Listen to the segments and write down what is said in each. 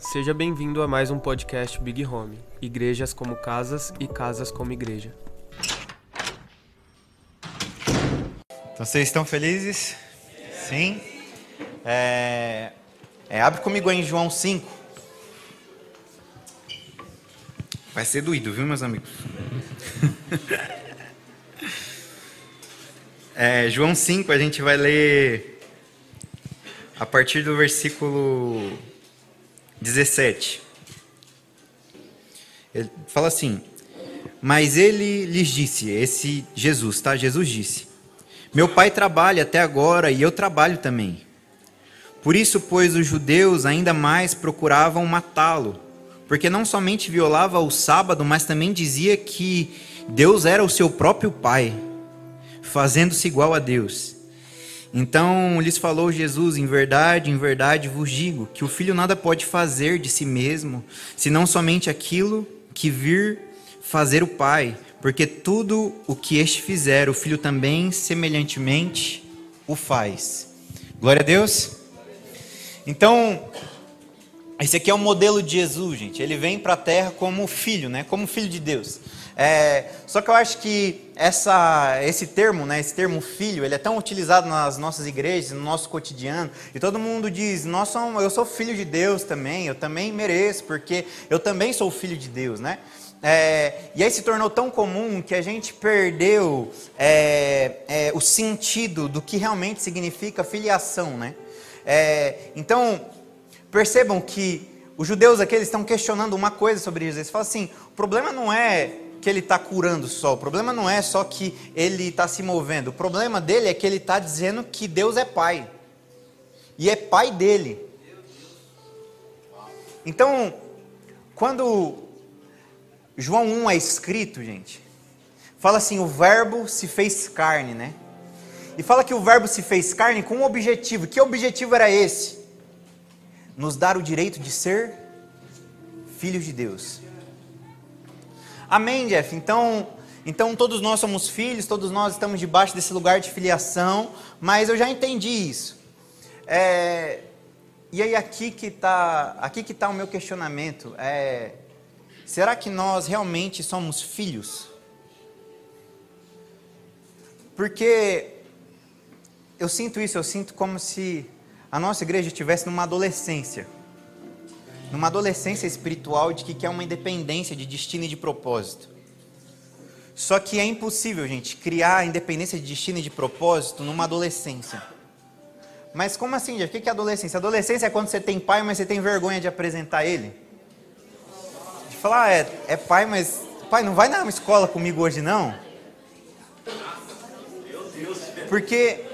Seja bem-vindo a mais um podcast Big Home. Igrejas como casas e casas como igreja. Então, vocês estão felizes? Sim? É... É, abre comigo aí em João 5. Vai ser doído, viu, meus amigos? é, João 5, a gente vai ler a partir do versículo 17. Ele fala assim: Mas ele lhes disse, esse Jesus, tá? Jesus disse: Meu pai trabalha até agora e eu trabalho também. Por isso, pois, os judeus ainda mais procuravam matá-lo, porque não somente violava o sábado, mas também dizia que Deus era o seu próprio pai, fazendo-se igual a Deus. Então lhes falou Jesus: Em verdade, em verdade vos digo que o filho nada pode fazer de si mesmo, senão somente aquilo que vir fazer o pai, porque tudo o que este fizer, o filho também semelhantemente o faz. Glória a Deus. Então, esse aqui é o modelo de Jesus, gente. Ele vem para a terra como filho, né? Como filho de Deus. É, só que eu acho que essa, esse termo, né, esse termo filho, ele é tão utilizado nas nossas igrejas, no nosso cotidiano, e todo mundo diz: Nossa, eu sou filho de Deus também, eu também mereço, porque eu também sou filho de Deus, né? É, e aí se tornou tão comum que a gente perdeu é, é o sentido do que realmente significa filiação, né? É, então, percebam que os judeus aqui eles estão questionando uma coisa sobre Jesus. Eles falam assim: o problema não é que ele está curando só. O problema não é só que ele está se movendo. O problema dele é que ele está dizendo que Deus é pai. E é pai dele. Então, quando João 1 é escrito, gente, fala assim: o Verbo se fez carne, né? E fala que o Verbo se fez carne com um objetivo. Que objetivo era esse? Nos dar o direito de ser filhos de Deus. Amém, Jeff? Então, então todos nós somos filhos, todos nós estamos debaixo desse lugar de filiação, mas eu já entendi isso. É, e aí aqui que está aqui que tá o meu questionamento. É, será que nós realmente somos filhos? Porque eu sinto isso, eu sinto como se a nossa igreja estivesse numa adolescência numa adolescência espiritual de que quer uma independência de destino e de propósito. Só que é impossível, gente, criar independência de destino e de propósito numa adolescência. Mas como assim, Jeff? O que é adolescência? Adolescência é quando você tem pai, mas você tem vergonha de apresentar ele? De falar, ah, é, é pai, mas. Pai, não vai na escola comigo hoje, não? Porque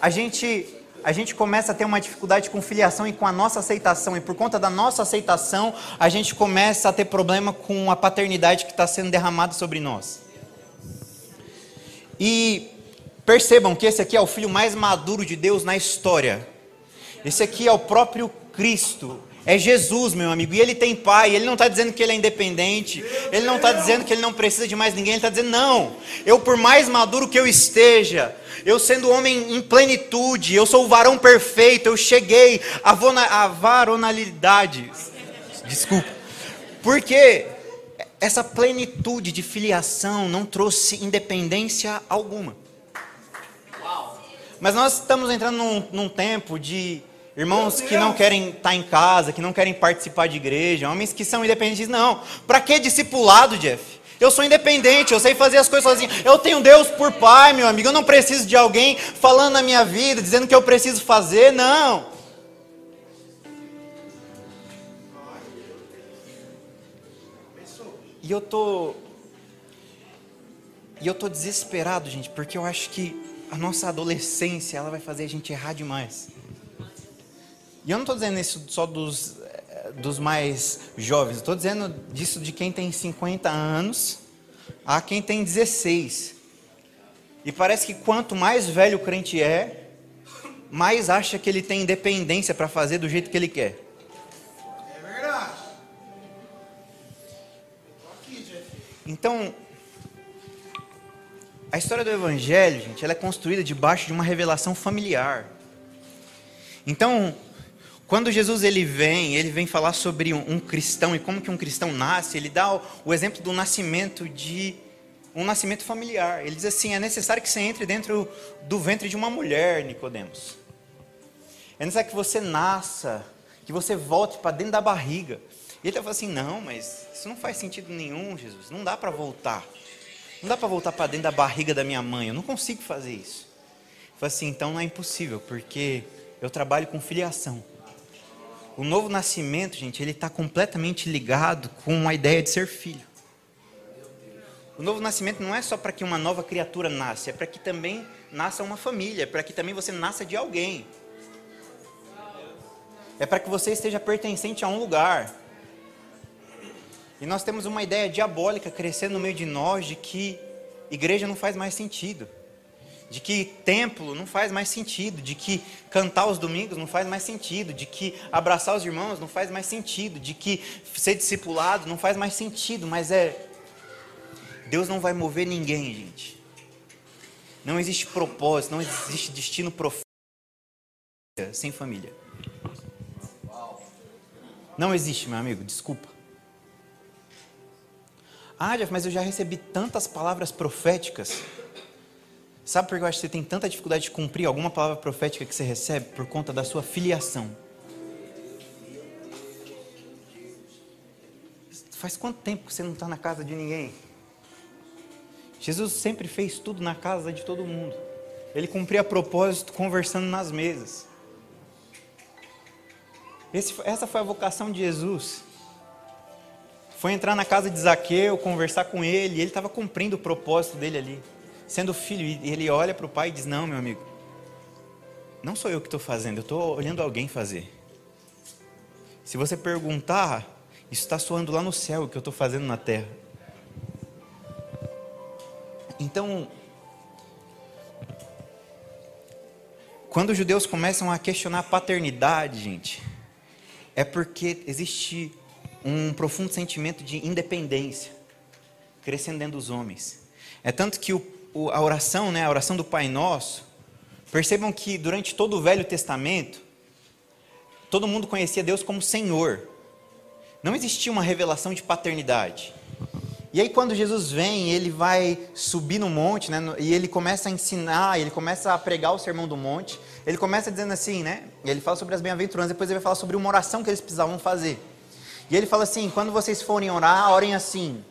a gente a gente começa a ter uma dificuldade com filiação e com a nossa aceitação. E por conta da nossa aceitação, a gente começa a ter problema com a paternidade que está sendo derramada sobre nós. E percebam que esse aqui é o filho mais maduro de Deus na história. Esse aqui é o próprio Cristo. É Jesus, meu amigo. E ele tem pai. Ele não está dizendo que ele é independente. Ele não está dizendo que ele não precisa de mais ninguém. Ele está dizendo, não. Eu, por mais maduro que eu esteja, eu sendo homem em plenitude, eu sou o varão perfeito, eu cheguei à varonalidade. Desculpa. Porque essa plenitude de filiação não trouxe independência alguma. Mas nós estamos entrando num, num tempo de Irmãos que não querem estar em casa, que não querem participar de igreja, homens que são independentes. Não. Para que discipulado, Jeff? Eu sou independente, eu sei fazer as coisas sozinho. Eu tenho Deus por pai, meu amigo. Eu não preciso de alguém falando na minha vida, dizendo que eu preciso fazer. Não. E eu tô E eu tô desesperado, gente, porque eu acho que a nossa adolescência, ela vai fazer a gente errar demais. E eu não estou dizendo isso só dos, eh, dos mais jovens, estou dizendo disso de quem tem 50 anos a quem tem 16. E parece que quanto mais velho o crente é, mais acha que ele tem independência para fazer do jeito que ele quer. É verdade. Então, a história do Evangelho, gente, ela é construída debaixo de uma revelação familiar. Então, quando Jesus ele vem, ele vem falar sobre um, um cristão e como que um cristão nasce, ele dá o, o exemplo do nascimento de um nascimento familiar. Ele diz assim: é necessário que você entre dentro do ventre de uma mulher, Nicodemos. É necessário que você nasça, que você volte para dentro da barriga. E ele está falando assim: não, mas isso não faz sentido nenhum, Jesus. Não dá para voltar. Não dá para voltar para dentro da barriga da minha mãe. Eu não consigo fazer isso. Ele falou assim: então não é impossível, porque eu trabalho com filiação. O novo nascimento, gente, ele está completamente ligado com a ideia de ser filho. O novo nascimento não é só para que uma nova criatura nasça, é para que também nasça uma família, é para que também você nasça de alguém. É para que você esteja pertencente a um lugar. E nós temos uma ideia diabólica crescendo no meio de nós de que igreja não faz mais sentido de que templo não faz mais sentido, de que cantar os domingos não faz mais sentido, de que abraçar os irmãos não faz mais sentido, de que ser discipulado não faz mais sentido, mas é Deus não vai mover ninguém, gente. Não existe propósito, não existe destino profético sem família. Não existe, meu amigo, desculpa. Ah, Jeff, mas eu já recebi tantas palavras proféticas. Sabe por que eu acho que você tem tanta dificuldade de cumprir alguma palavra profética que você recebe? Por conta da sua filiação. Faz quanto tempo que você não está na casa de ninguém? Jesus sempre fez tudo na casa de todo mundo. Ele cumpria propósito conversando nas mesas. Esse, essa foi a vocação de Jesus. Foi entrar na casa de Zaqueu, conversar com ele, ele estava cumprindo o propósito dele ali sendo filho, e ele olha para o pai e diz: Não, meu amigo, não sou eu que estou fazendo, eu estou olhando alguém fazer. Se você perguntar, isso está soando lá no céu o que eu estou fazendo na terra. Então, quando os judeus começam a questionar a paternidade, gente, é porque existe um profundo sentimento de independência crescendo dentro dos homens. É tanto que o a oração, né, a oração do Pai Nosso, percebam que durante todo o Velho Testamento, todo mundo conhecia Deus como Senhor. Não existia uma revelação de paternidade. E aí quando Jesus vem, ele vai subir no monte, né, e ele começa a ensinar, ele começa a pregar o sermão do monte. Ele começa dizendo assim, né? Ele fala sobre as bem-aventuranças, depois ele vai falar sobre uma oração que eles precisavam fazer. E ele fala assim: quando vocês forem orar, orem assim: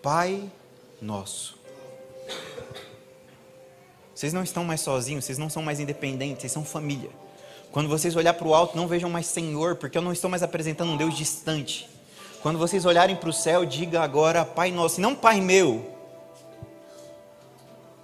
Pai nosso vocês não estão mais sozinhos, vocês não são mais independentes, vocês são família. Quando vocês olhar para o alto, não vejam mais Senhor, porque eu não estou mais apresentando um Deus distante. Quando vocês olharem para o céu, diga agora Pai Nosso, e não Pai meu.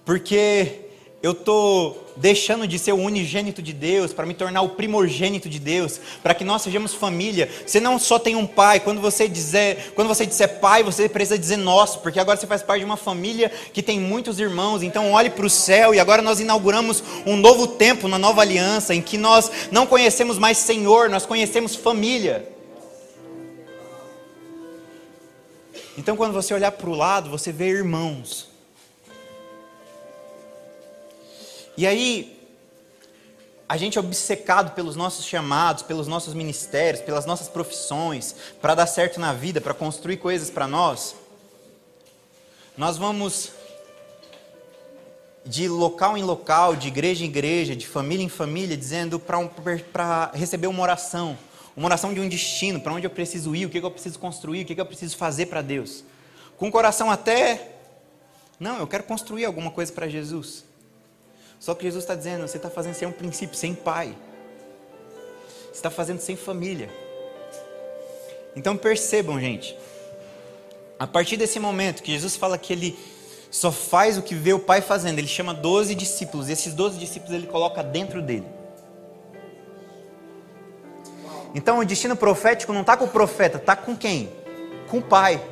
Porque eu estou deixando de ser o unigênito de Deus para me tornar o primogênito de Deus, para que nós sejamos família. Você não só tem um pai, quando você dizer, quando você disser pai, você precisa dizer nosso, porque agora você faz parte de uma família que tem muitos irmãos. Então olhe para o céu e agora nós inauguramos um novo tempo na nova aliança em que nós não conhecemos mais Senhor, nós conhecemos família. Então quando você olhar para o lado, você vê irmãos. E aí, a gente é obcecado pelos nossos chamados, pelos nossos ministérios, pelas nossas profissões, para dar certo na vida, para construir coisas para nós. Nós vamos de local em local, de igreja em igreja, de família em família, dizendo para um, receber uma oração, uma oração de um destino, para onde eu preciso ir, o que eu preciso construir, o que eu preciso fazer para Deus. Com o coração até, não, eu quero construir alguma coisa para Jesus. Só que Jesus está dizendo: você está fazendo sem um princípio, sem pai. Você está fazendo sem família. Então percebam, gente. A partir desse momento que Jesus fala que ele só faz o que vê o pai fazendo, ele chama 12 discípulos, e esses 12 discípulos ele coloca dentro dele. Então o destino profético não está com o profeta, está com quem? Com o pai.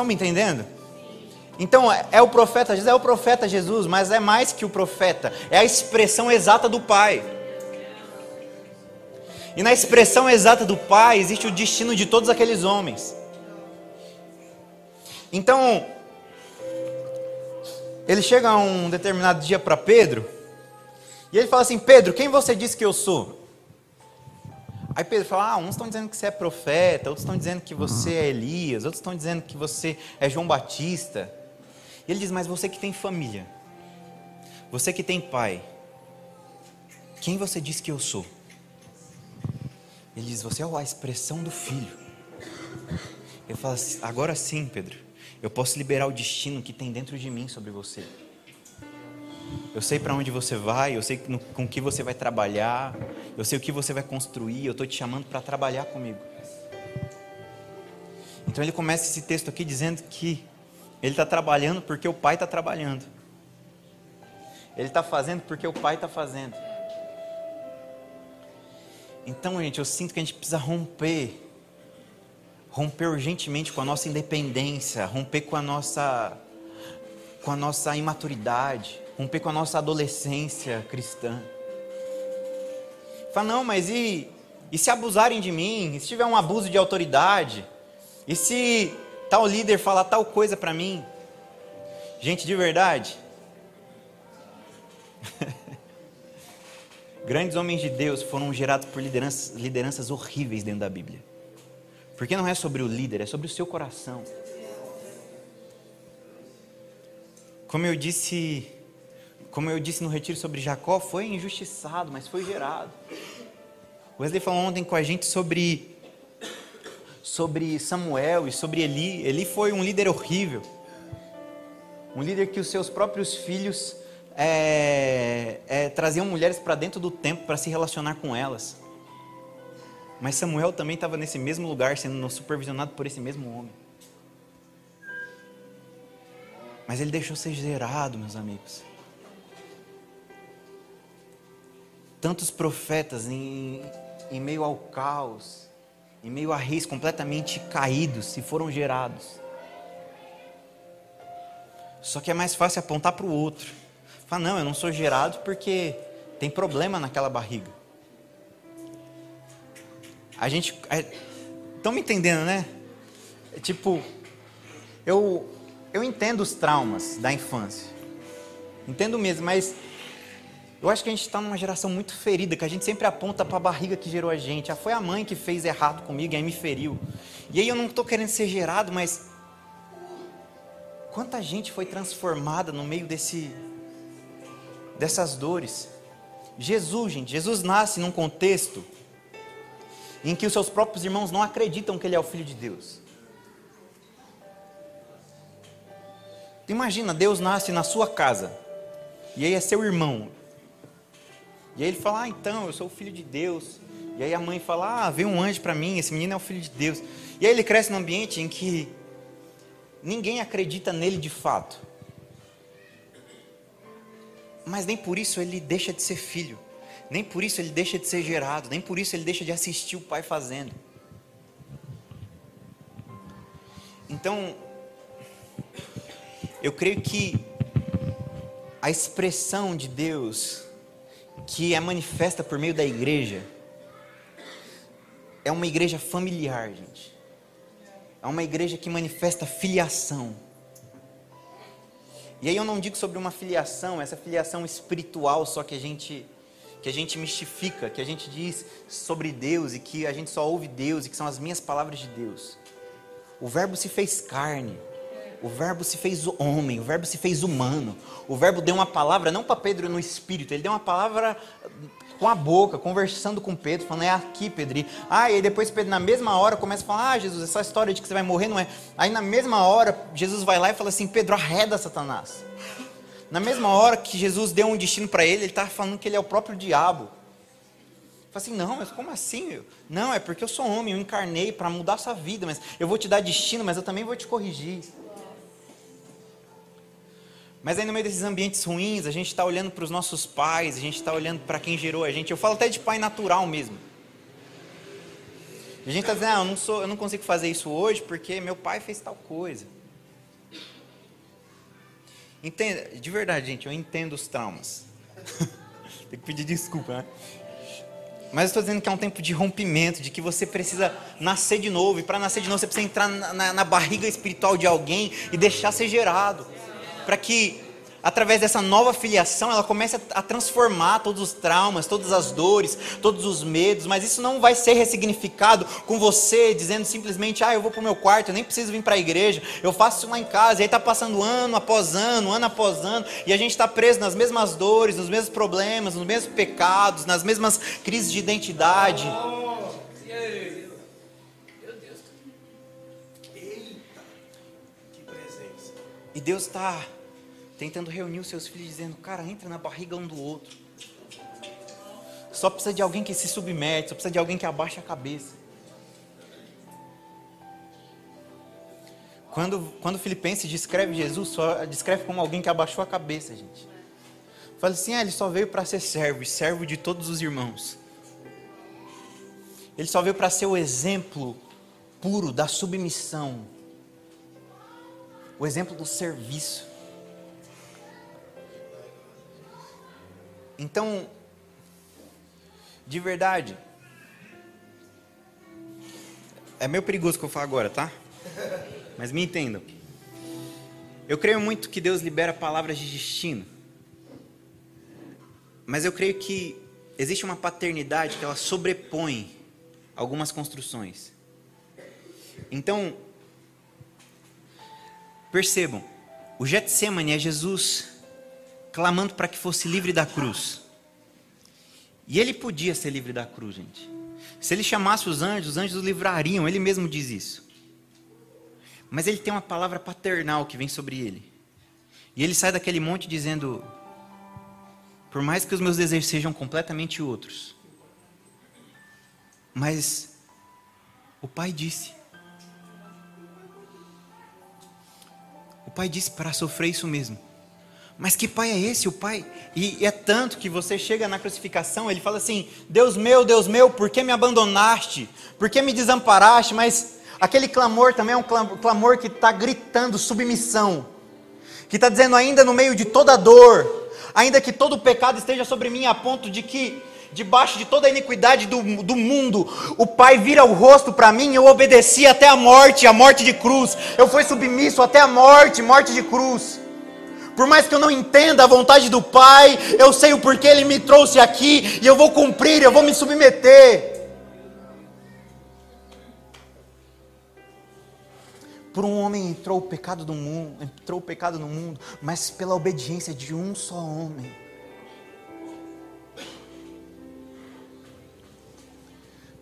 Estão me entendendo? Então, é, é o profeta Jesus, é o profeta Jesus, mas é mais que o profeta, é a expressão exata do Pai. E na expressão exata do Pai existe o destino de todos aqueles homens. Então, ele chega um determinado dia para Pedro, e ele fala assim: Pedro, quem você disse que eu sou? Aí Pedro fala: Ah, uns estão dizendo que você é profeta, outros estão dizendo que você é Elias, outros estão dizendo que você é João Batista. E ele diz: Mas você que tem família, você que tem pai, quem você diz que eu sou? Ele diz: Você é a expressão do filho. Eu falo agora sim, Pedro, eu posso liberar o destino que tem dentro de mim sobre você. Eu sei para onde você vai, eu sei com que você vai trabalhar, eu sei o que você vai construir, eu estou te chamando para trabalhar comigo. Então ele começa esse texto aqui dizendo que ele está trabalhando porque o pai está trabalhando. Ele está fazendo porque o pai está fazendo. Então, gente, eu sinto que a gente precisa romper romper urgentemente com a nossa independência, romper com a nossa com a nossa imaturidade, romper com a nossa adolescência cristã. Fala, não, mas e, e se abusarem de mim? E se tiver um abuso de autoridade? E se tal líder falar tal coisa para mim? Gente, de verdade. Grandes homens de Deus foram gerados por lideranças, lideranças horríveis dentro da Bíblia. Porque não é sobre o líder, é sobre o seu coração. Como eu disse, como eu disse no retiro sobre Jacó, foi injustiçado, mas foi gerado. Wesley falou ontem com a gente sobre sobre Samuel e sobre Eli. Eli foi um líder horrível, um líder que os seus próprios filhos é, é, traziam mulheres para dentro do templo para se relacionar com elas. Mas Samuel também estava nesse mesmo lugar, sendo supervisionado por esse mesmo homem. Mas ele deixou ser gerado, meus amigos. Tantos profetas em, em meio ao caos, em meio a reis completamente caídos, se foram gerados. Só que é mais fácil apontar para o outro. Falar, não, eu não sou gerado porque tem problema naquela barriga. A gente. Estão me entendendo, né? É tipo, eu, eu entendo os traumas da infância. Entendo mesmo, mas eu acho que a gente está numa geração muito ferida, que a gente sempre aponta para a barriga que gerou a gente. Ah, foi a mãe que fez errado comigo e aí me feriu. E aí eu não estou querendo ser gerado, mas quanta gente foi transformada no meio desse, dessas dores. Jesus, gente, Jesus nasce num contexto em que os seus próprios irmãos não acreditam que ele é o filho de Deus. Imagina, Deus nasce na sua casa, e aí é seu irmão. E aí ele fala: Ah, então, eu sou o filho de Deus. E aí a mãe fala: Ah, veio um anjo para mim, esse menino é o filho de Deus. E aí ele cresce num ambiente em que ninguém acredita nele de fato. Mas nem por isso ele deixa de ser filho. Nem por isso ele deixa de ser gerado, nem por isso ele deixa de assistir o pai fazendo. Então, eu creio que a expressão de Deus que é manifesta por meio da igreja é uma igreja familiar, gente. É uma igreja que manifesta filiação. E aí eu não digo sobre uma filiação, essa filiação espiritual só que a gente que a gente mistifica, que a gente diz sobre Deus e que a gente só ouve Deus e que são as minhas palavras de Deus. O Verbo se fez carne, o Verbo se fez homem, o Verbo se fez humano. O Verbo deu uma palavra não para Pedro no espírito, ele deu uma palavra com a boca, conversando com Pedro, falando: É aqui, Pedro. Ah, e depois Pedro, na mesma hora, começa a falar: Ah, Jesus, essa história de que você vai morrer não é. Aí na mesma hora, Jesus vai lá e fala assim: Pedro, arreda Satanás. Na mesma hora que Jesus deu um destino para ele, ele estava falando que ele é o próprio diabo. Fala assim, não, mas como assim? Não, é porque eu sou homem, eu encarnei para mudar a sua vida, mas eu vou te dar destino, mas eu também vou te corrigir. Mas aí no meio desses ambientes ruins, a gente está olhando para os nossos pais, a gente está olhando para quem gerou a gente. Eu falo até de pai natural mesmo. A gente está dizendo, ah, eu não, sou, eu não consigo fazer isso hoje porque meu pai fez tal coisa. Entenda, de verdade, gente, eu entendo os traumas. Tem que pedir desculpa, né? Mas eu estou dizendo que é um tempo de rompimento, de que você precisa nascer de novo. E para nascer de novo, você precisa entrar na, na, na barriga espiritual de alguém e deixar ser gerado. Para que através dessa nova filiação, ela começa a transformar todos os traumas, todas as dores, todos os medos, mas isso não vai ser ressignificado com você dizendo simplesmente, ah, eu vou para o meu quarto, eu nem preciso vir para a igreja, eu faço isso lá em casa, e aí está passando ano após ano, ano após ano, e a gente está preso nas mesmas dores, nos mesmos problemas, nos mesmos pecados, nas mesmas crises de identidade. E Deus está tentando reunir os seus filhos, dizendo: Cara, entra na barriga um do outro. Só precisa de alguém que se submete, só precisa de alguém que abaixa a cabeça. Quando, quando Filipenses descreve Jesus, só descreve como alguém que abaixou a cabeça, gente. Fala assim: ah, ele só veio para ser servo, e servo de todos os irmãos. Ele só veio para ser o exemplo puro da submissão, o exemplo do serviço. Então, de verdade, é meio perigoso o que eu falo agora, tá? Mas me entendam. Eu creio muito que Deus libera palavras de destino. Mas eu creio que existe uma paternidade que ela sobrepõe algumas construções. Então, percebam, o Getsemane é Jesus clamando para que fosse livre da cruz. E ele podia ser livre da cruz, gente. Se ele chamasse os anjos, os anjos o livrariam, ele mesmo diz isso. Mas ele tem uma palavra paternal que vem sobre ele. E ele sai daquele monte dizendo: Por mais que os meus desejos sejam completamente outros, mas o pai disse. O pai disse para sofrer isso mesmo. Mas que pai é esse? O pai. E é tanto que você chega na crucificação, ele fala assim: Deus meu, Deus meu, por que me abandonaste? Por que me desamparaste? Mas aquele clamor também é um clamor que está gritando submissão, que está dizendo, ainda no meio de toda dor, ainda que todo o pecado esteja sobre mim, a ponto de que debaixo de toda a iniquidade do, do mundo, o Pai vira o rosto para mim, eu obedeci até a morte, a morte de cruz, eu fui submisso até a morte, morte de cruz. Por mais que eu não entenda a vontade do Pai, eu sei o porquê Ele me trouxe aqui e eu vou cumprir, eu vou me submeter. Por um homem entrou o pecado do mundo, entrou o pecado no mundo, mas pela obediência de um só homem.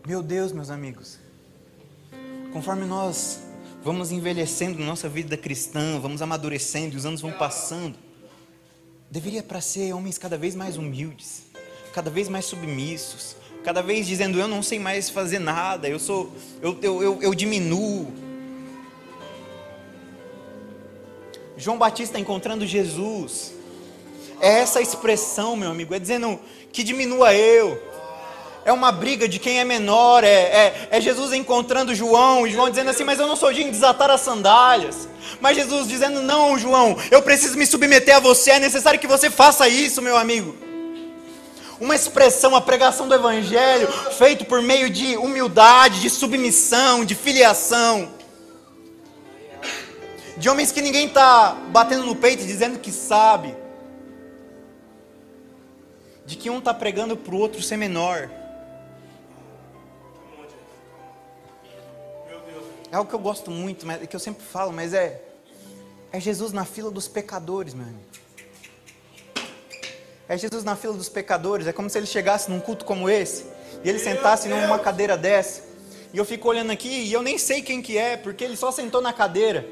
Meu Deus, meus amigos, conforme nós vamos envelhecendo nossa vida cristã, vamos amadurecendo, e os anos vão passando. Deveria para ser homens cada vez mais humildes, cada vez mais submissos, cada vez dizendo eu não sei mais fazer nada, eu sou, eu, eu, eu, eu diminuo. João Batista encontrando Jesus, é essa expressão, meu amigo, é dizendo que diminua eu, é uma briga de quem é menor, é, é, é, Jesus encontrando João, e João dizendo assim, mas eu não sou digno de desatar as sandálias. Mas Jesus dizendo, não, João, eu preciso me submeter a você, é necessário que você faça isso, meu amigo. Uma expressão, a pregação do Evangelho, feito por meio de humildade, de submissão, de filiação. De homens que ninguém está batendo no peito dizendo que sabe. De que um está pregando para o outro ser menor. É algo que eu gosto muito, mas que eu sempre falo, mas é é Jesus na fila dos pecadores, meu amigo. É Jesus na fila dos pecadores. É como se ele chegasse num culto como esse e ele sentasse numa cadeira dessa. E eu fico olhando aqui e eu nem sei quem que é, porque ele só sentou na cadeira.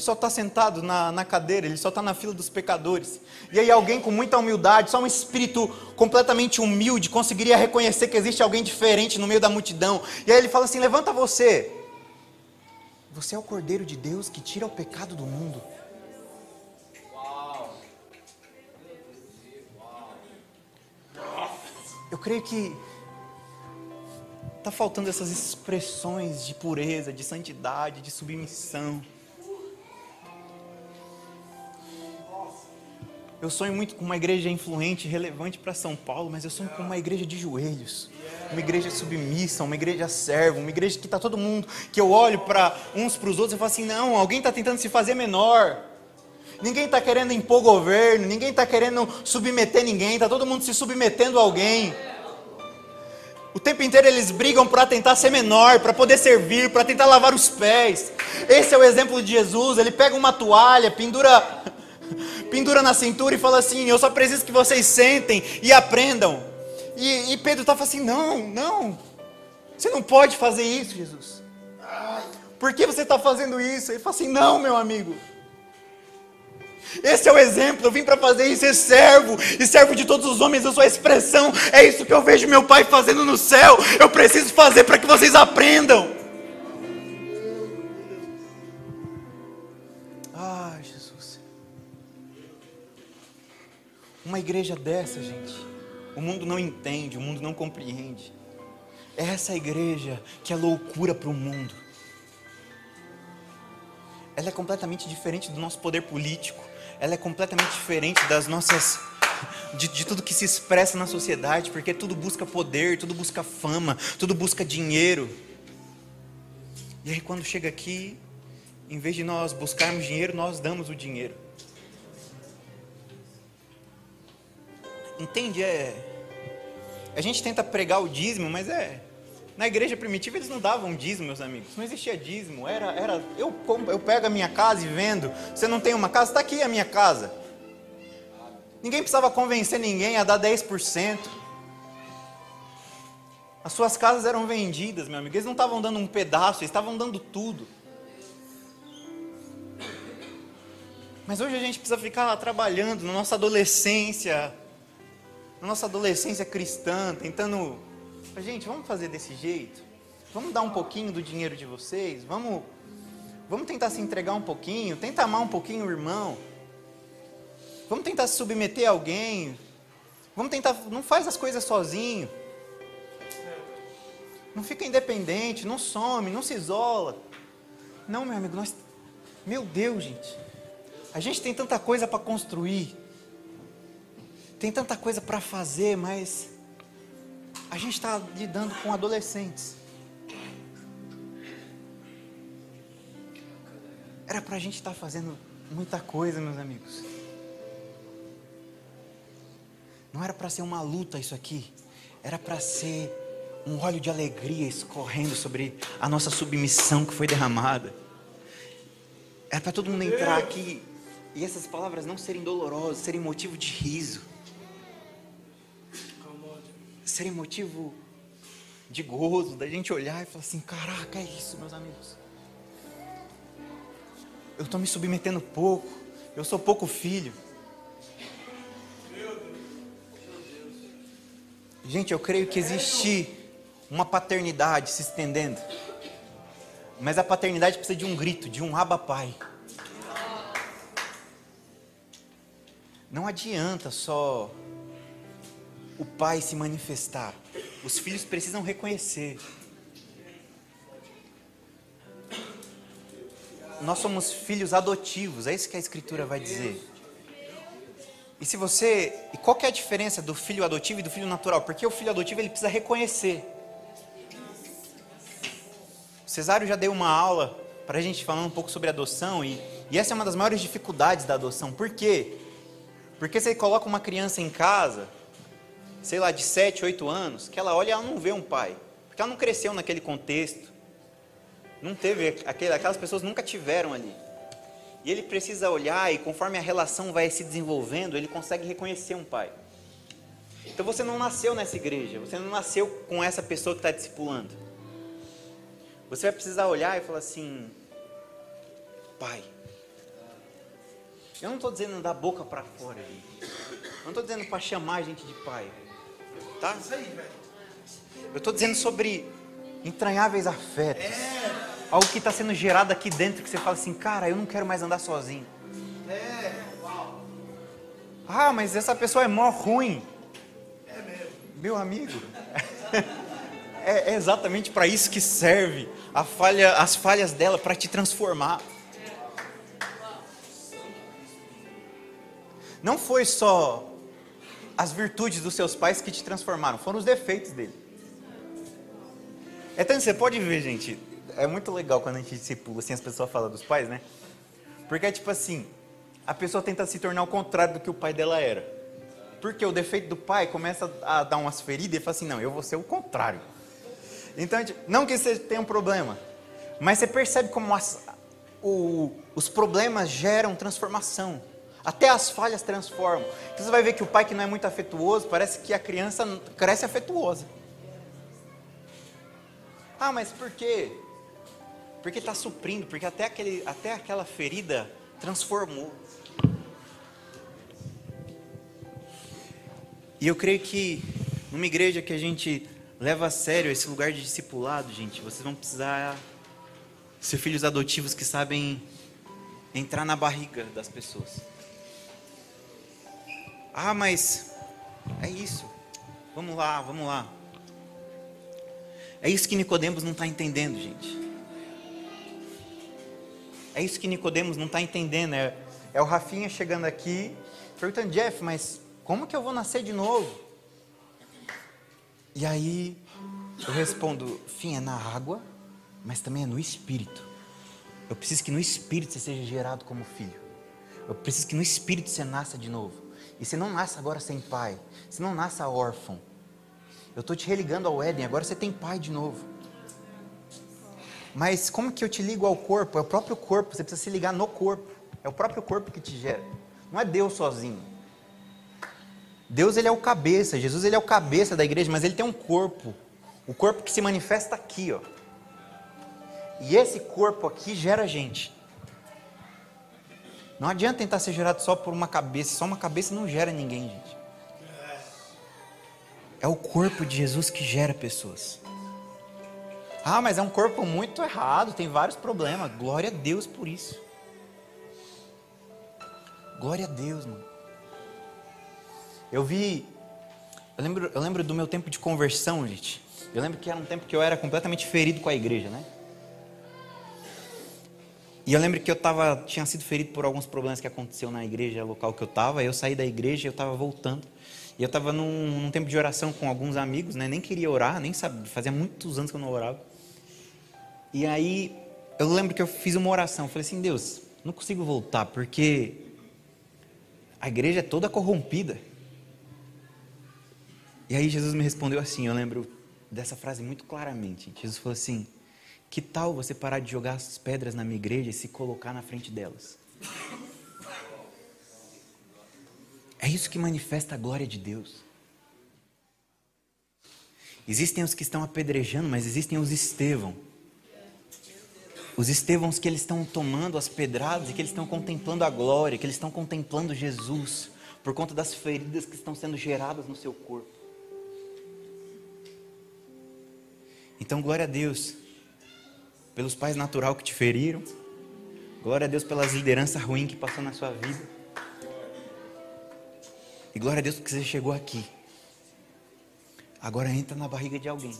Ele só está sentado na, na cadeira, ele só está na fila dos pecadores. E aí alguém com muita humildade, só um espírito completamente humilde, conseguiria reconhecer que existe alguém diferente no meio da multidão. E aí ele fala assim: levanta você. Você é o Cordeiro de Deus que tira o pecado do mundo. Eu creio que está faltando essas expressões de pureza, de santidade, de submissão. Eu sonho muito com uma igreja influente, relevante para São Paulo, mas eu sonho com uma igreja de joelhos, uma igreja submissa, uma igreja serva, uma igreja que está todo mundo, que eu olho para uns para os outros e falo assim: não, alguém está tentando se fazer menor. Ninguém está querendo impor governo, ninguém está querendo submeter ninguém, está todo mundo se submetendo a alguém. O tempo inteiro eles brigam para tentar ser menor, para poder servir, para tentar lavar os pés. Esse é o exemplo de Jesus. Ele pega uma toalha, pendura pendura na cintura e fala assim: Eu só preciso que vocês sentem e aprendam. E, e Pedro está falando assim: Não, não, você não pode fazer isso, Jesus. Por que você está fazendo isso? Ele fala assim: Não, meu amigo. Esse é o exemplo, eu vim para fazer isso, ser servo, e servo de todos os homens, eu sou a expressão, é isso que eu vejo meu pai fazendo no céu, eu preciso fazer para que vocês aprendam. Uma igreja dessa, gente, o mundo não entende, o mundo não compreende. É essa igreja que é loucura para o mundo. Ela é completamente diferente do nosso poder político. Ela é completamente diferente das nossas de, de, tudo que se expressa na sociedade, porque tudo busca poder, tudo busca fama, tudo busca dinheiro. E aí quando chega aqui, em vez de nós buscarmos dinheiro, nós damos o dinheiro. Entende? É. A gente tenta pregar o dízimo, mas é. Na igreja primitiva eles não davam dízimo, meus amigos. Não existia dízimo. Era, era. Eu, eu pego a minha casa e vendo. Você não tem uma casa? Está aqui a minha casa. Ninguém precisava convencer ninguém a dar 10%. As suas casas eram vendidas, meu amigo. Eles não estavam dando um pedaço, eles estavam dando tudo. Mas hoje a gente precisa ficar trabalhando na nossa adolescência, na nossa adolescência cristã, tentando. Gente, vamos fazer desse jeito? Vamos dar um pouquinho do dinheiro de vocês? Vamos, vamos tentar se entregar um pouquinho? Tenta amar um pouquinho o irmão? Vamos tentar se submeter a alguém? Vamos tentar. Não faz as coisas sozinho. Não fica independente, não some, não se isola. Não, meu amigo, nós. Meu Deus, gente. A gente tem tanta coisa para construir. Tem tanta coisa para fazer, mas a gente está lidando com adolescentes. Era para a gente estar tá fazendo muita coisa, meus amigos. Não era para ser uma luta isso aqui. Era para ser um óleo de alegria escorrendo sobre a nossa submissão que foi derramada. Era para todo mundo entrar aqui e essas palavras não serem dolorosas, serem motivo de riso serem motivo de gozo, da gente olhar e falar assim: caraca, é isso, meus amigos. Eu estou me submetendo pouco, eu sou pouco filho. Gente, eu creio que existe uma paternidade se estendendo. Mas a paternidade precisa de um grito, de um aba pai. Não adianta só o pai se manifestar. Os filhos precisam reconhecer. Nós somos filhos adotivos, é isso que a escritura vai dizer. E se você, e qual é a diferença do filho adotivo e do filho natural? Porque o filho adotivo ele precisa reconhecer. O Cesário já deu uma aula para a gente falando um pouco sobre adoção e, e essa é uma das maiores dificuldades da adoção. Por quê? Porque você coloca uma criança em casa, sei lá, de 7, 8 anos, que ela olha e ela não vê um pai. Porque ela não cresceu naquele contexto. Não teve, aquelas pessoas nunca tiveram ali. E ele precisa olhar e conforme a relação vai se desenvolvendo, ele consegue reconhecer um pai. Então você não nasceu nessa igreja, você não nasceu com essa pessoa que está discipulando. Você vai precisar olhar e falar assim: Pai. Eu não estou dizendo da boca para fora. Eu não estou dizendo para chamar a gente de pai. Tá? Eu estou dizendo sobre entranháveis afetos. É. Algo que está sendo gerado aqui dentro que você fala assim, cara, eu não quero mais andar sozinho. É. Uau. Ah, mas essa pessoa é mó ruim. É mesmo. Meu amigo. é, é exatamente para isso que serve a falha, as falhas dela para te transformar. não foi só as virtudes dos seus pais que te transformaram, foram os defeitos dele. Então você pode ver, gente, é muito legal quando a gente discipula, assim, as pessoas falam dos pais, né? Porque é tipo assim, a pessoa tenta se tornar o contrário do que o pai dela era. Porque o defeito do pai começa a dar umas feridas e fala assim, não, eu vou ser o contrário. Então, não que você tenha um problema, mas você percebe como as, o, os problemas geram transformação. Até as falhas transformam. Então você vai ver que o pai que não é muito afetuoso, parece que a criança cresce afetuosa. Ah, mas por quê? Porque está suprindo, porque até, aquele, até aquela ferida transformou. E eu creio que numa igreja que a gente leva a sério esse lugar de discipulado, gente, vocês vão precisar ser filhos adotivos que sabem entrar na barriga das pessoas. Ah, mas é isso. Vamos lá, vamos lá. É isso que Nicodemos não está entendendo, gente. É isso que Nicodemos não está entendendo. É, é o Rafinha chegando aqui, perguntando, Jeff, mas como que eu vou nascer de novo? E aí eu respondo, Fim, é na água, mas também é no espírito. Eu preciso que no espírito você seja gerado como filho. Eu preciso que no espírito você nasça de novo. E você não nasce agora sem pai. Você não nasce órfão. Eu estou te religando ao Éden, agora você tem pai de novo. Mas como que eu te ligo ao corpo? É o próprio corpo, você precisa se ligar no corpo. É o próprio corpo que te gera. Não é Deus sozinho. Deus ele é o cabeça, Jesus ele é o cabeça da igreja, mas ele tem um corpo. O corpo que se manifesta aqui, ó. E esse corpo aqui gera gente. Não adianta tentar ser gerado só por uma cabeça, só uma cabeça não gera ninguém, gente. É o corpo de Jesus que gera pessoas. Ah, mas é um corpo muito errado, tem vários problemas. Glória a Deus por isso. Glória a Deus, mano. Eu vi. Eu lembro, eu lembro do meu tempo de conversão, gente. Eu lembro que era um tempo que eu era completamente ferido com a igreja, né? E eu lembro que eu tava, tinha sido ferido por alguns problemas que aconteceu na igreja local que eu estava. Eu saí da igreja, eu estava voltando. E eu estava num, num, tempo de oração com alguns amigos, né? Nem queria orar, nem sabia, fazia muitos anos que eu não orava. E aí eu lembro que eu fiz uma oração. Falei assim, Deus, não consigo voltar porque a igreja é toda corrompida. E aí Jesus me respondeu assim, eu lembro dessa frase muito claramente. Jesus falou assim: Que tal você parar de jogar as pedras na minha igreja e se colocar na frente delas? É isso que manifesta a glória de Deus. Existem os que estão apedrejando, mas existem os Estevão. Os Estevãos que eles estão tomando as pedradas e que eles estão contemplando a glória, que eles estão contemplando Jesus, por conta das feridas que estão sendo geradas no seu corpo. Então, glória a Deus pelos pais natural que te feriram. Glória a Deus pelas lideranças ruins que passou na sua vida. E glória a Deus porque você chegou aqui. Agora entra na barriga de alguém.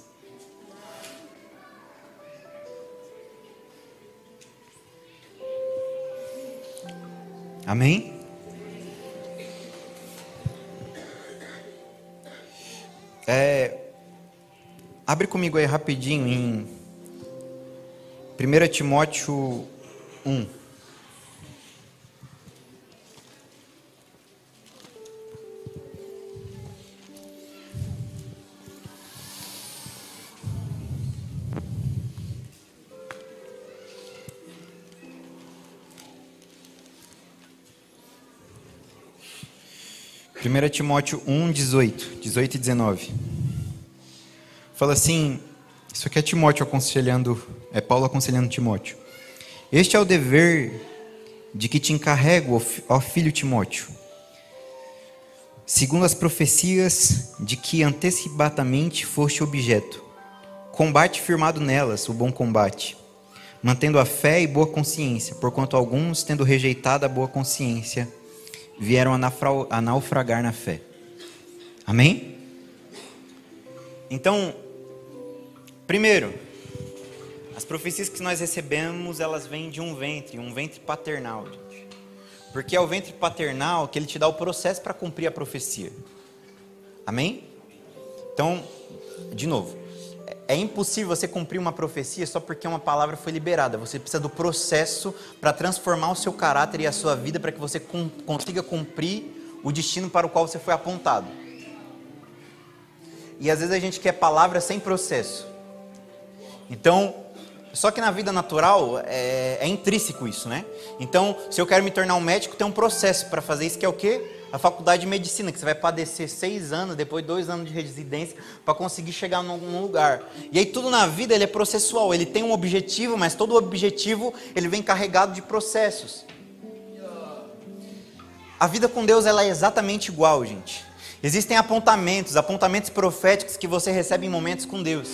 Amém? É, Abre comigo aí rapidinho em 1 Timóteo 1. Primeira Timóteo 1, 18, 18 e 19. Fala assim, isso aqui é Timóteo aconselhando, é Paulo aconselhando Timóteo. Este é o dever de que te encarrego, ó filho Timóteo, segundo as profecias de que antecipadamente foste objeto. Combate firmado nelas, o bom combate, mantendo a fé e boa consciência, porquanto alguns, tendo rejeitado a boa consciência, vieram a naufragar na fé. Amém? Então, Primeiro, as profecias que nós recebemos, elas vêm de um ventre, um ventre paternal, gente. Porque é o ventre paternal que ele te dá o processo para cumprir a profecia. Amém? Então, de novo, é impossível você cumprir uma profecia só porque uma palavra foi liberada. Você precisa do processo para transformar o seu caráter e a sua vida para que você consiga cumprir o destino para o qual você foi apontado. E às vezes a gente quer palavra sem processo. Então, só que na vida natural é, é, intrínseco isso, né? Então, se eu quero me tornar um médico, tem um processo para fazer isso que é o quê? A faculdade de medicina, que você vai padecer seis anos, depois dois anos de residência, para conseguir chegar num lugar. E aí tudo na vida ele é processual, ele tem um objetivo, mas todo objetivo ele vem carregado de processos. A vida com Deus ela é exatamente igual, gente. Existem apontamentos, apontamentos proféticos que você recebe em momentos com Deus.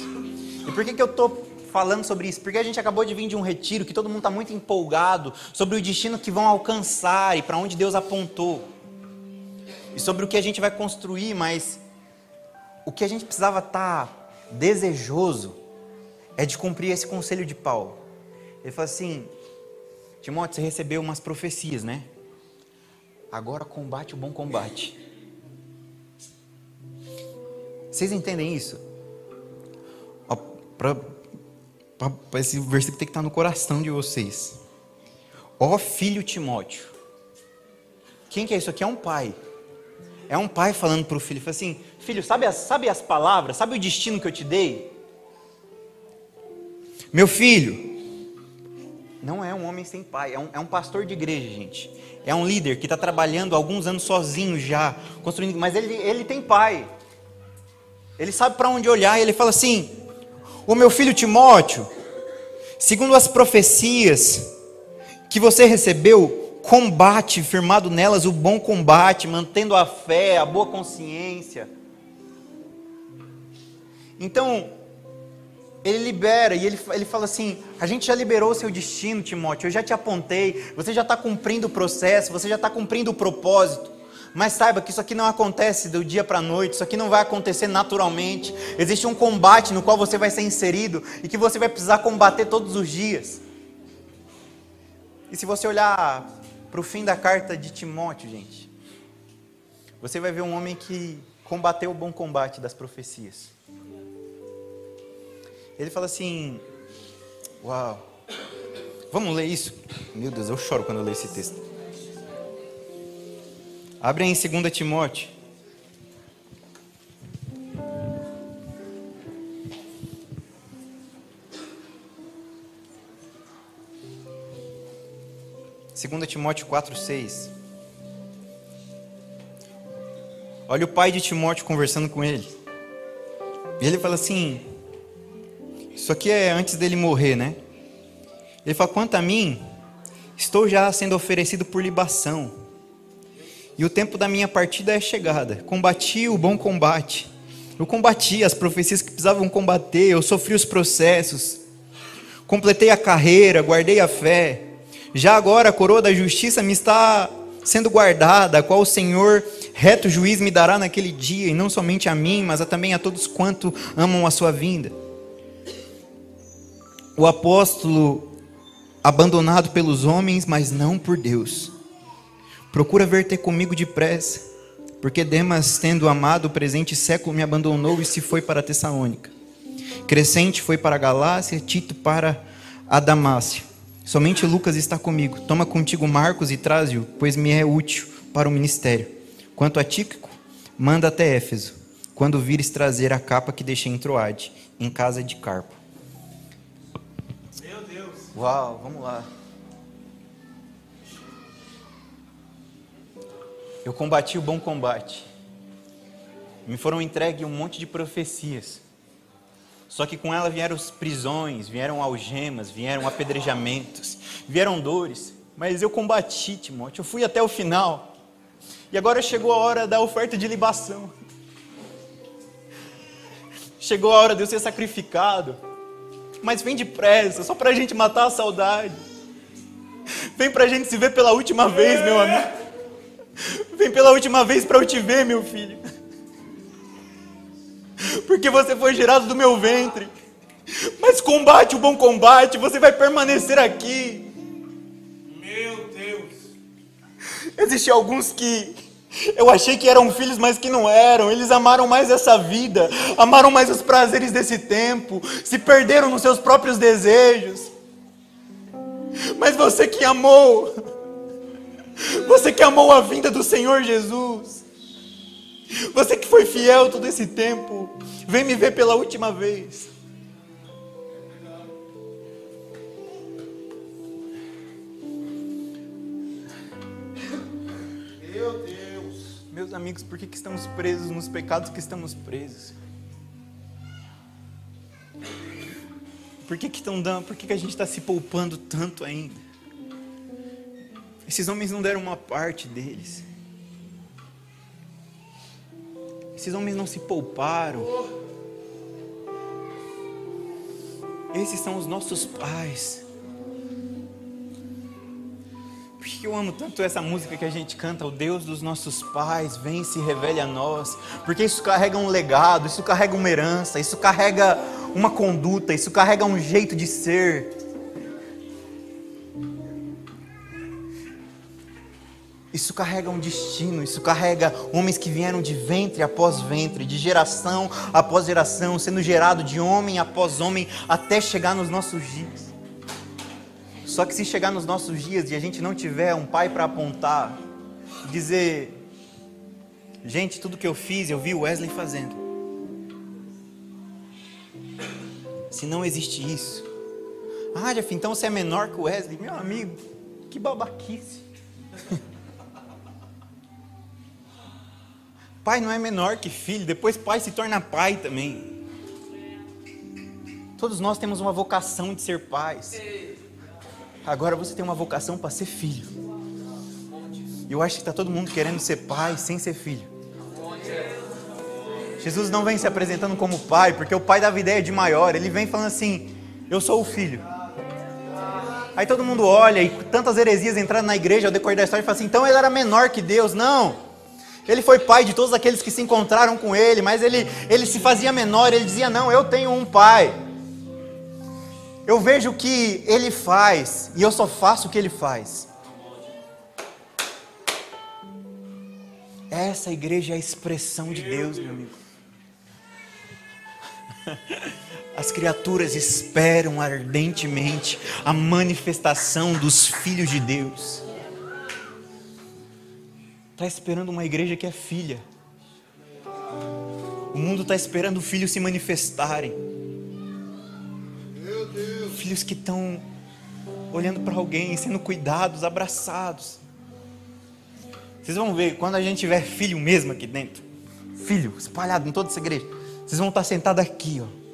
E por que, que eu estou falando sobre isso? Porque a gente acabou de vir de um retiro que todo mundo está muito empolgado sobre o destino que vão alcançar e para onde Deus apontou. E sobre o que a gente vai construir, mas o que a gente precisava estar tá desejoso é de cumprir esse conselho de Paulo. Ele fala assim: Timóteo, você recebeu umas profecias, né? Agora combate o bom combate. Vocês entendem isso? Esse versículo tem que estar no coração de vocês. Ó filho Timóteo. Quem que é isso aqui? É um pai. É um pai falando para o filho, fala assim, filho, sabe as, sabe as palavras, sabe o destino que eu te dei? Meu filho, não é um homem sem pai, é um, é um pastor de igreja, gente. É um líder que está trabalhando há alguns anos sozinho já, construindo, mas ele, ele tem pai. Ele sabe para onde olhar e ele fala assim: O meu filho Timóteo, segundo as profecias que você recebeu, combate firmado nelas o bom combate, mantendo a fé, a boa consciência. Então, ele libera e ele, ele fala assim: a gente já liberou o seu destino, Timóteo, eu já te apontei, você já está cumprindo o processo, você já está cumprindo o propósito. Mas saiba que isso aqui não acontece do dia para a noite, isso aqui não vai acontecer naturalmente. Existe um combate no qual você vai ser inserido e que você vai precisar combater todos os dias. E se você olhar para o fim da carta de Timóteo, gente, você vai ver um homem que combateu o bom combate das profecias. Ele fala assim: Uau, vamos ler isso? Meu Deus, eu choro quando eu leio esse texto. Abre em 2 Timóteo. Segunda Timóteo 4:6. Olha o pai de Timóteo conversando com ele. E ele fala assim: Isso aqui é antes dele morrer, né? Ele fala: Quanto a mim, estou já sendo oferecido por libação e o tempo da minha partida é chegada. Combati o bom combate. Eu combati as profecias que precisavam combater, eu sofri os processos. Completei a carreira, guardei a fé. Já agora a coroa da justiça me está sendo guardada, a qual o Senhor, reto juiz, me dará naquele dia, e não somente a mim, mas a também a todos quanto amam a sua vinda. O apóstolo abandonado pelos homens, mas não por Deus Procura ver ter comigo depressa, porque Demas, tendo amado o presente século, me abandonou e se foi para a Tessalônica. Crescente foi para Galácia, Tito para a Damácia. Somente Lucas está comigo. Toma contigo Marcos e traze-o, pois me é útil para o ministério. Quanto a Tíquico, manda até Éfeso, quando vires trazer a capa que deixei em Troade, em casa de Carpo. Meu Deus! Uau, vamos lá. Eu combati o bom combate. Me foram entregues um monte de profecias. Só que com ela vieram prisões, vieram algemas, vieram apedrejamentos, vieram dores. Mas eu combati, Timóteo. Eu fui até o final. E agora chegou a hora da oferta de libação. Chegou a hora de eu ser sacrificado. Mas vem depressa, só para a gente matar a saudade. Vem para a gente se ver pela última vez, meu amigo. Vem pela última vez para eu te ver, meu filho. Porque você foi gerado do meu ventre. Mas combate o bom combate, você vai permanecer aqui. Meu Deus. Existem alguns que eu achei que eram filhos, mas que não eram. Eles amaram mais essa vida, amaram mais os prazeres desse tempo, se perderam nos seus próprios desejos. Mas você que amou, você que amou a vinda do Senhor Jesus, você que foi fiel todo esse tempo, vem me ver pela última vez. Meu Deus, meus amigos, por que, que estamos presos nos pecados que estamos presos? Por que, que, dando, por que, que a gente está se poupando tanto ainda? Esses homens não deram uma parte deles. Esses homens não se pouparam. Esses são os nossos pais. Por que eu amo tanto essa música que a gente canta? O Deus dos nossos pais vem e se revele a nós. Porque isso carrega um legado, isso carrega uma herança, isso carrega uma conduta, isso carrega um jeito de ser. Isso carrega um destino, isso carrega homens que vieram de ventre após ventre, de geração após geração, sendo gerado de homem após homem até chegar nos nossos dias. Só que se chegar nos nossos dias e a gente não tiver um pai para apontar, dizer: gente, tudo que eu fiz, eu vi o Wesley fazendo. Se não existe isso. Ah, Jeff, então você é menor que o Wesley? Meu amigo, que babaquice. pai não é menor que filho, depois pai se torna pai também. Todos nós temos uma vocação de ser pais. Agora você tem uma vocação para ser filho. Eu acho que está todo mundo querendo ser pai sem ser filho. Jesus não vem se apresentando como pai, porque o pai dava ideia de maior. Ele vem falando assim: Eu sou o filho. Aí todo mundo olha e tantas heresias entrando na igreja ao decorrer da história e fala assim: então ele era menor que Deus. Não. Ele foi pai de todos aqueles que se encontraram com ele, mas ele, ele se fazia menor. Ele dizia: Não, eu tenho um pai. Eu vejo o que ele faz e eu só faço o que ele faz. Essa igreja é a expressão de Deus, meu amigo. As criaturas esperam ardentemente a manifestação dos filhos de Deus. Está esperando uma igreja que é filha. O mundo está esperando filhos se manifestarem. Filhos que estão olhando para alguém, sendo cuidados, abraçados. Vocês vão ver, quando a gente tiver filho mesmo aqui dentro, filho espalhado em toda essa igreja, vocês vão estar sentados aqui, ó.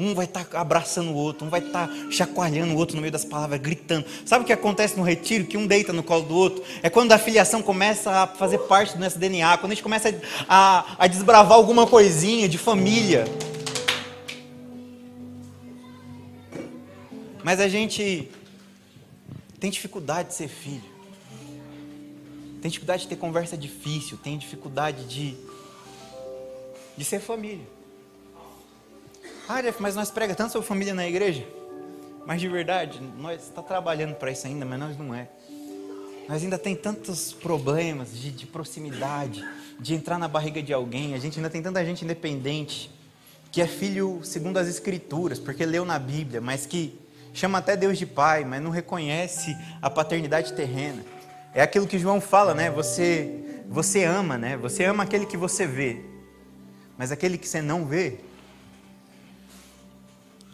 Um vai estar abraçando o outro, um vai estar chacoalhando o outro no meio das palavras, gritando. Sabe o que acontece no retiro? Que um deita no colo do outro. É quando a filiação começa a fazer parte do nosso DNA, quando a gente começa a, a desbravar alguma coisinha de família. Mas a gente tem dificuldade de ser filho. Tem dificuldade de ter conversa difícil, tem dificuldade de, de ser família. Ah, Jeff, mas nós pregamos tanto sobre família na igreja. Mas de verdade, nós está trabalhando para isso ainda, mas nós não é. Nós ainda tem tantos problemas de, de, proximidade, de entrar na barriga de alguém. A gente ainda tem tanta gente independente que é filho segundo as escrituras, porque leu na Bíblia, mas que chama até Deus de pai, mas não reconhece a paternidade terrena. É aquilo que João fala, né? Você você ama, né? Você ama aquele que você vê. Mas aquele que você não vê,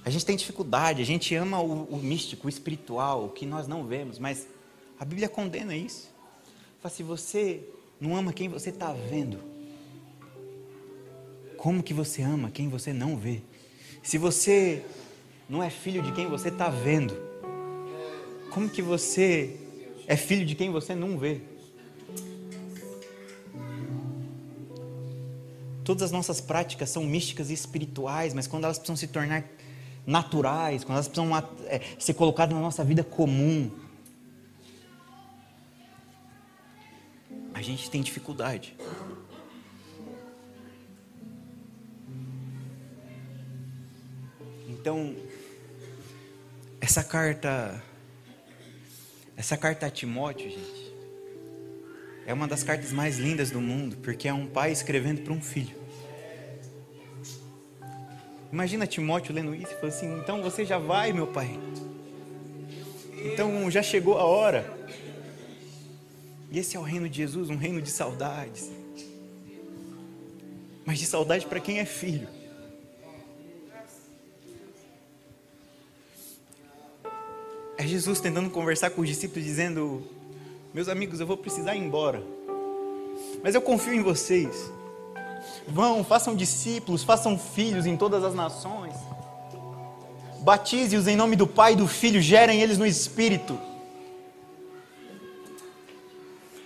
a gente tem dificuldade, a gente ama o, o místico, o espiritual, o que nós não vemos, mas a Bíblia condena isso. Fala, se você não ama quem você está vendo, como que você ama quem você não vê? Se você não é filho de quem você está vendo, como que você é filho de quem você não vê? Todas as nossas práticas são místicas e espirituais, mas quando elas precisam se tornar naturais, quando elas precisam é, ser colocadas na nossa vida comum, a gente tem dificuldade. Então, essa carta, essa carta a Timóteo, gente, É uma das cartas mais lindas do mundo, porque é um pai escrevendo para um filho. Imagina Timóteo lendo isso e falando assim: então você já vai, meu pai. Então já chegou a hora. E esse é o reino de Jesus, um reino de saudades. Mas de saudade para quem é filho. É Jesus tentando conversar com os discípulos, dizendo: Meus amigos, eu vou precisar ir embora. Mas eu confio em vocês. Vão, façam discípulos, façam filhos em todas as nações. Batize-os em nome do Pai e do Filho, gerem eles no Espírito.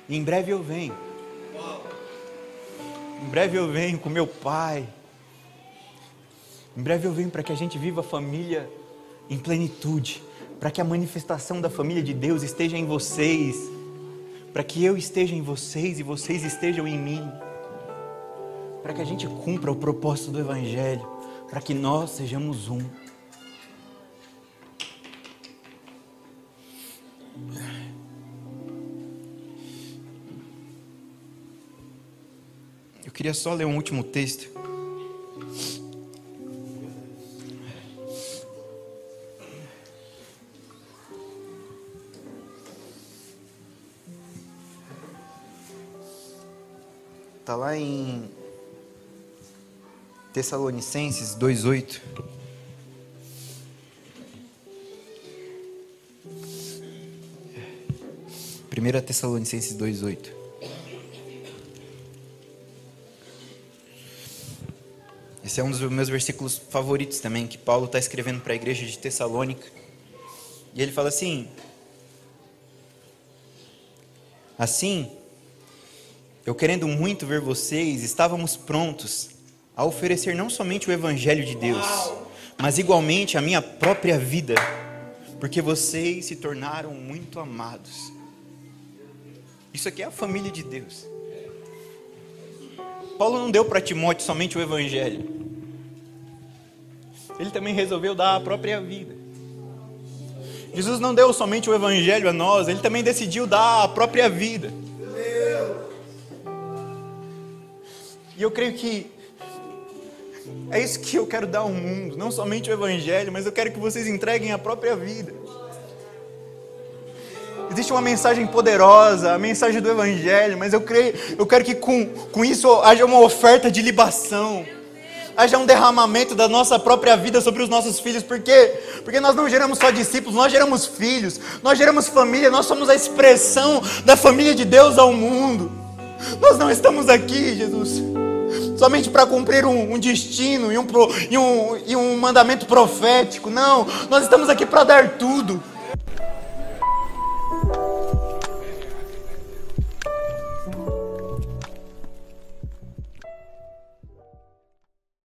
E em breve eu venho. Em breve eu venho com meu Pai. Em breve eu venho para que a gente viva a família em plenitude para que a manifestação da família de Deus esteja em vocês, para que eu esteja em vocês e vocês estejam em mim, para que a gente cumpra o propósito do Evangelho, para que nós sejamos um. Eu queria só ler um último texto. Está lá em Tessalonicenses 2,8. Primeira Tessalonicenses 2,8. Esse é um dos meus versículos favoritos também, que Paulo está escrevendo para a igreja de Tessalônica. E ele fala assim: Assim, eu querendo muito ver vocês, estávamos prontos a oferecer não somente o Evangelho de Deus, mas igualmente a minha própria vida, porque vocês se tornaram muito amados. Isso aqui é a família de Deus. Paulo não deu para Timóteo somente o Evangelho, ele também resolveu dar a própria vida. Jesus não deu somente o Evangelho a nós, ele também decidiu dar a própria vida. E eu creio que é isso que eu quero dar ao mundo, não somente o Evangelho, mas eu quero que vocês entreguem a própria vida. Existe uma mensagem poderosa, a mensagem do Evangelho, mas eu creio, eu quero que com, com isso haja uma oferta de libação, haja um derramamento da nossa própria vida sobre os nossos filhos, por quê? Porque nós não geramos só discípulos, nós geramos filhos, nós geramos família, nós somos a expressão da família de Deus ao mundo. Nós não estamos aqui, Jesus somente para cumprir um, um destino e um, e, um, e um mandamento profético. Não, nós estamos aqui para dar tudo.